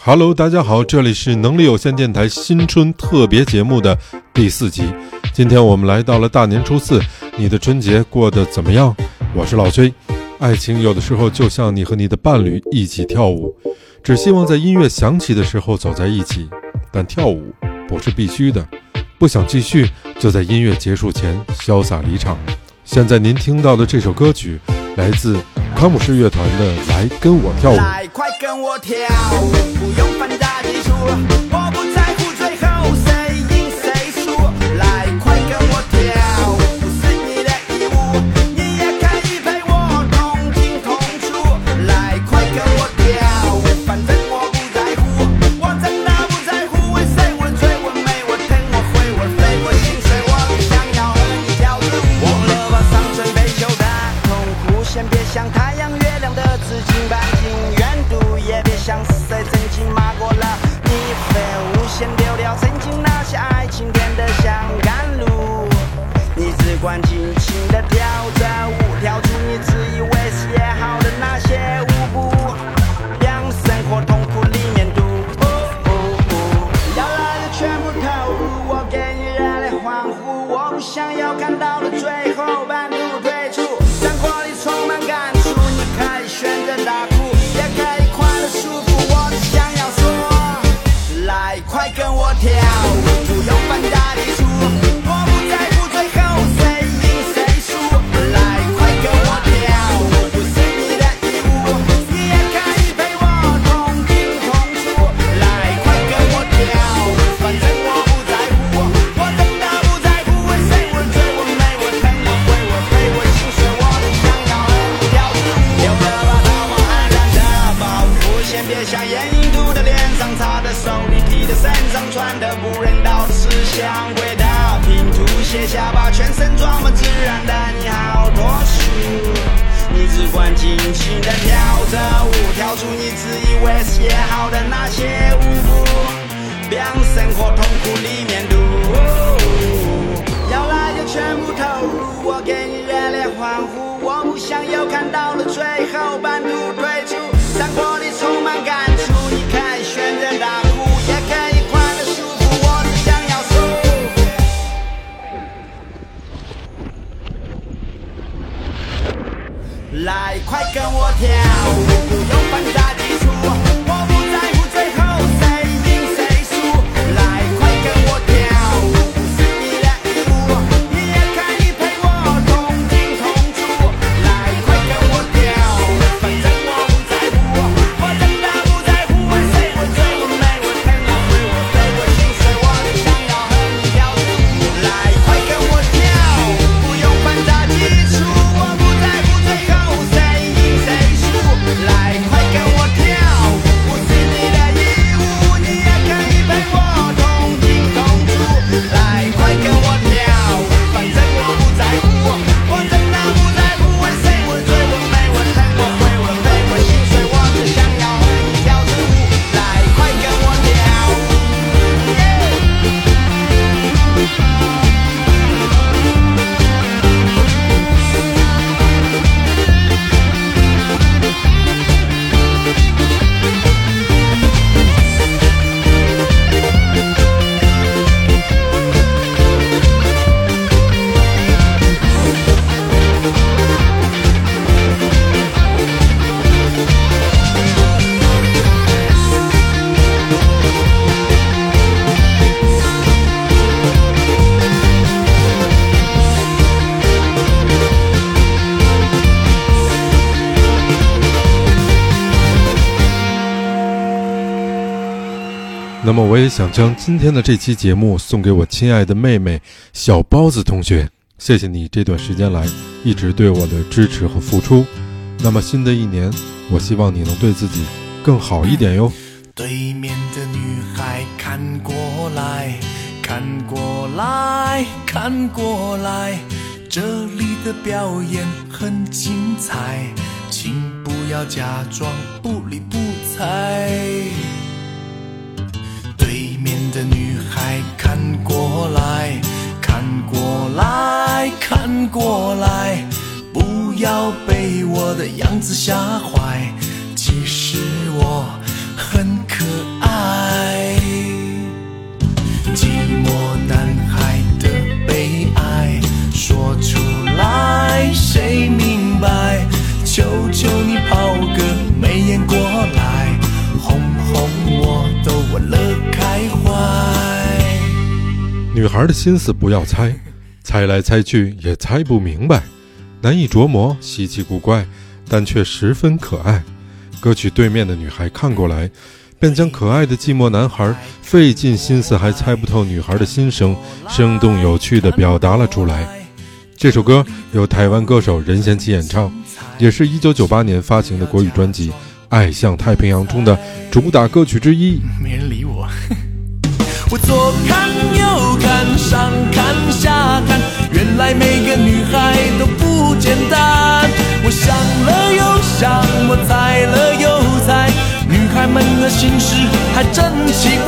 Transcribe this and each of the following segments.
Hello，大家好，这里是能力有限电台新春特别节目的第四集。今天我们来到了大年初四，你的春节过得怎么样？我是老崔。爱情有的时候就像你和你的伴侣一起跳舞，只希望在音乐响起的时候走在一起，但跳舞不是必须的。不想继续，就在音乐结束前潇洒离场。现在您听到的这首歌曲来自康姆士乐团的《来跟我跳舞》。来，快跟我跳舞，不用翻大技术，我不。那么我也想将今天的这期节目送给我亲爱的妹妹小包子同学谢谢你这段时间来一直对我的支持和付出。那么新的一年我希望你能对自己更好一点哟。对面的女孩看过来看过来看过来这里的表演很精彩请不要假装不理不睬。的女孩，看过来看过来看过来，不要被我的样子吓坏，其实我。女孩的心思不要猜，猜来猜去也猜不明白，难以琢磨，稀奇古怪，但却十分可爱。歌曲对面的女孩看过来，便将可爱的寂寞男孩费尽心思还猜不透女孩的心声，生动有趣地表达了出来。这首歌由台湾歌手任贤齐演唱，也是一九九八年发行的国语专辑《爱向太平洋》中的主打歌曲之一。没人理我。我左看右心事还真奇怪。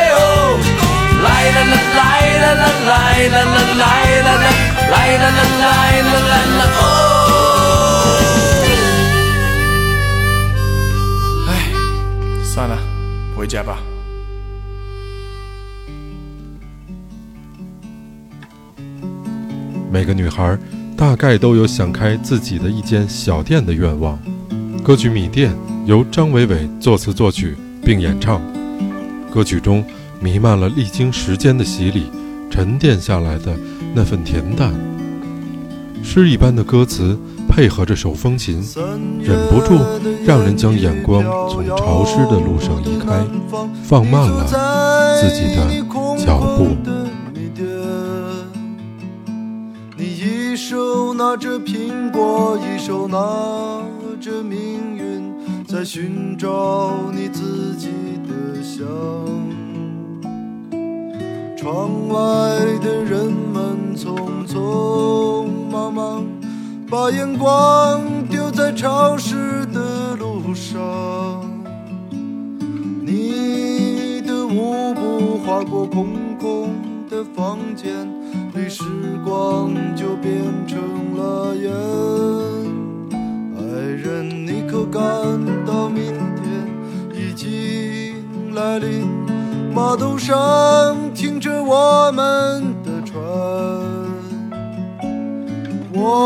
啦啦啦啦啦啦啦啦。哎算了，回家吧。每个女孩大概都有想开自己的一间小店的愿望。歌曲《米店》由张伟伟作词作曲并演唱，歌曲中弥漫了历经时间的洗礼、沉淀下来的那份恬淡。诗一般的歌词配合着手风琴，忍不住让人将眼光从潮湿的路上移开，放慢了自己的脚步。你一手拿着苹果，一手拿着命运，在寻找你自己的香。窗外的人们匆匆忙忙，把眼光丢在潮湿的路上。你的舞步划过空空的房间里，时光就变成了烟。爱人，你可感到明天已经来临？码头上停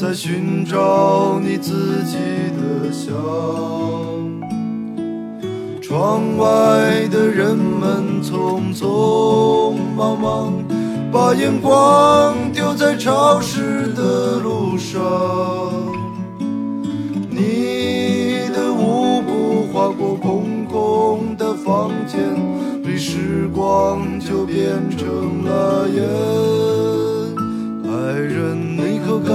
在寻找你自己的香。窗外的人们匆匆忙忙，把眼光丢在潮湿的路上。你的舞步划过空空的房间，离时光就变成了烟。爱人，你可感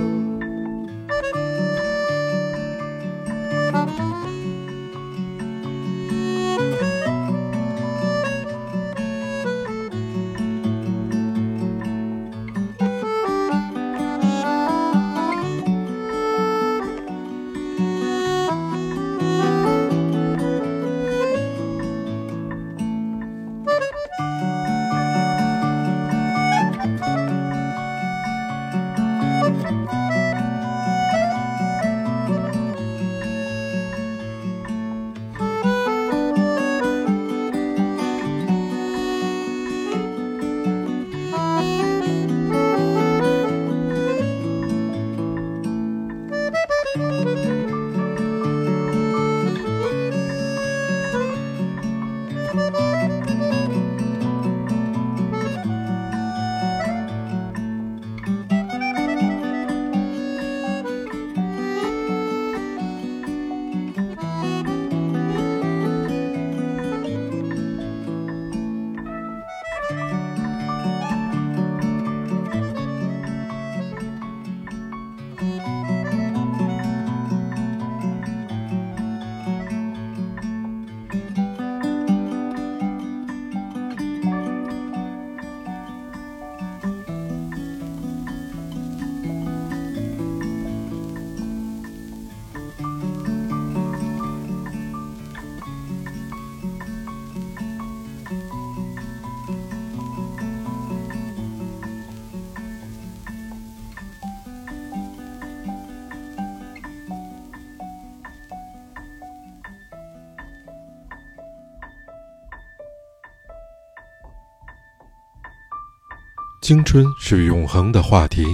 青春是永恒的话题，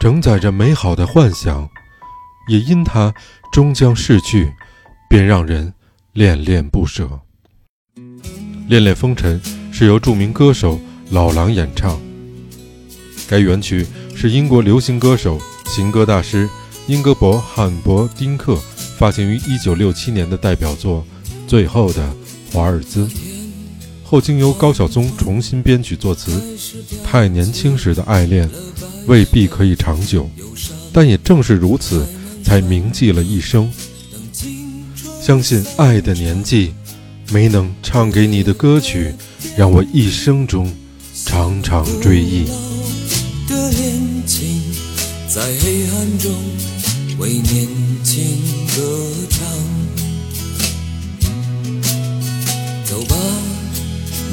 承载着美好的幻想，也因它终将逝去，便让人恋恋不舍。《恋恋风尘》是由著名歌手老狼演唱，该原曲是英国流行歌手、情歌大师英格伯·汉伯丁克发行于1967年的代表作《最后的华尔兹》。后经由高晓松重新编曲作词。太年轻时的爱恋，未必可以长久，但也正是如此，才铭记了一生。相信爱的年纪，没能唱给你的歌曲，让我一生中常常追忆。的恋情，在黑暗中为年轻歌唱。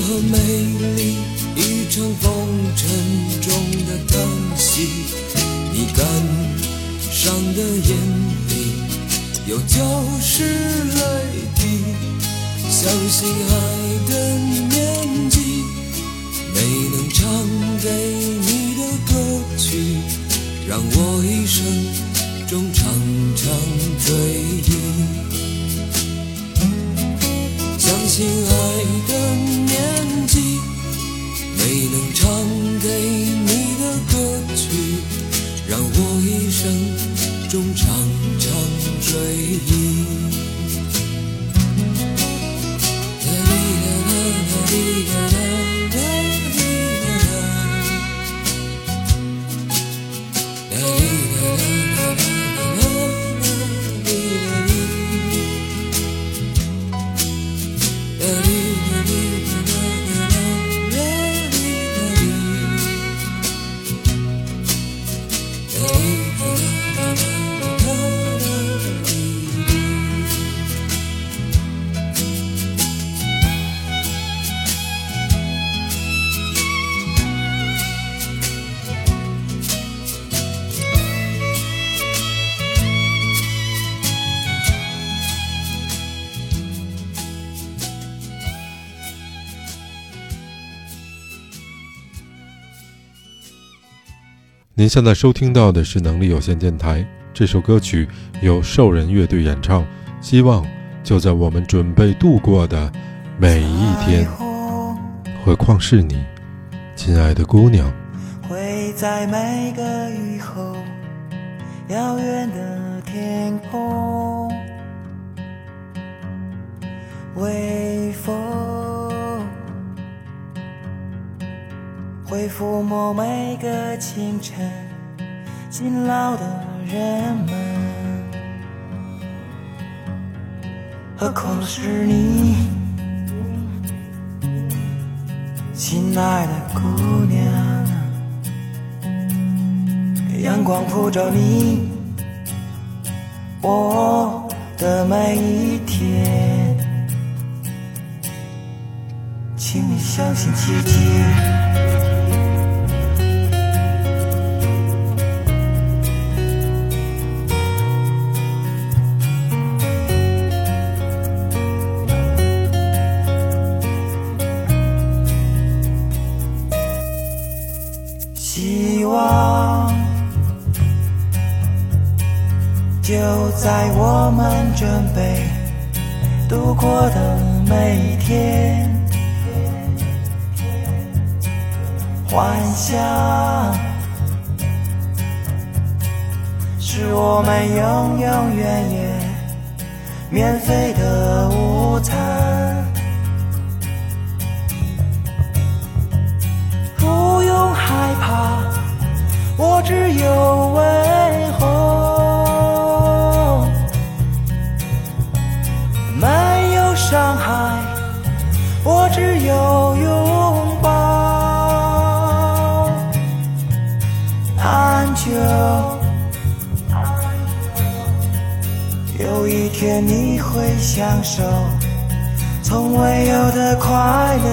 和美丽，一场风尘中的叹息。你感伤的眼里有焦失泪滴，相信爱的年纪没能唱给你的歌曲，让我一生中常常追忆。相信爱的你。现在收听到的是能力有限电台，这首歌曲由兽人乐队演唱。希望就在我们准备度过的每一天，何况是你，亲爱的姑娘。会在每个雨后，遥远的天空，微风会抚摸每个清晨，勤劳的人们。何况是你，亲爱的姑娘，阳光普照你我的每一天，请你相信奇迹。是我们永永远远免费的午餐。不用害怕，我只有问会享受从未有的快乐。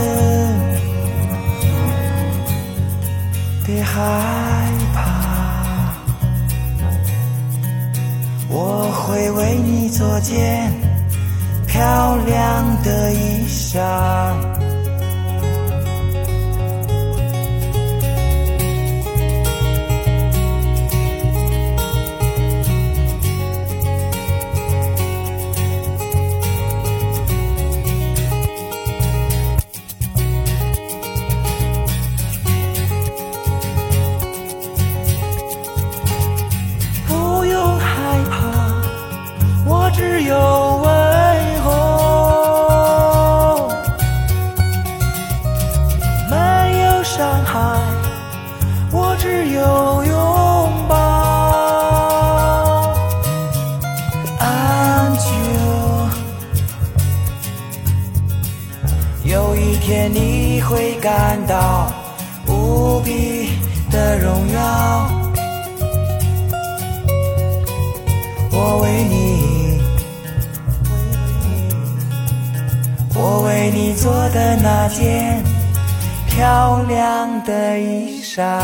别害怕，我会为你做件漂亮的衣裳。到无比的荣耀。我为你，我为你做的那件漂亮的衣裳，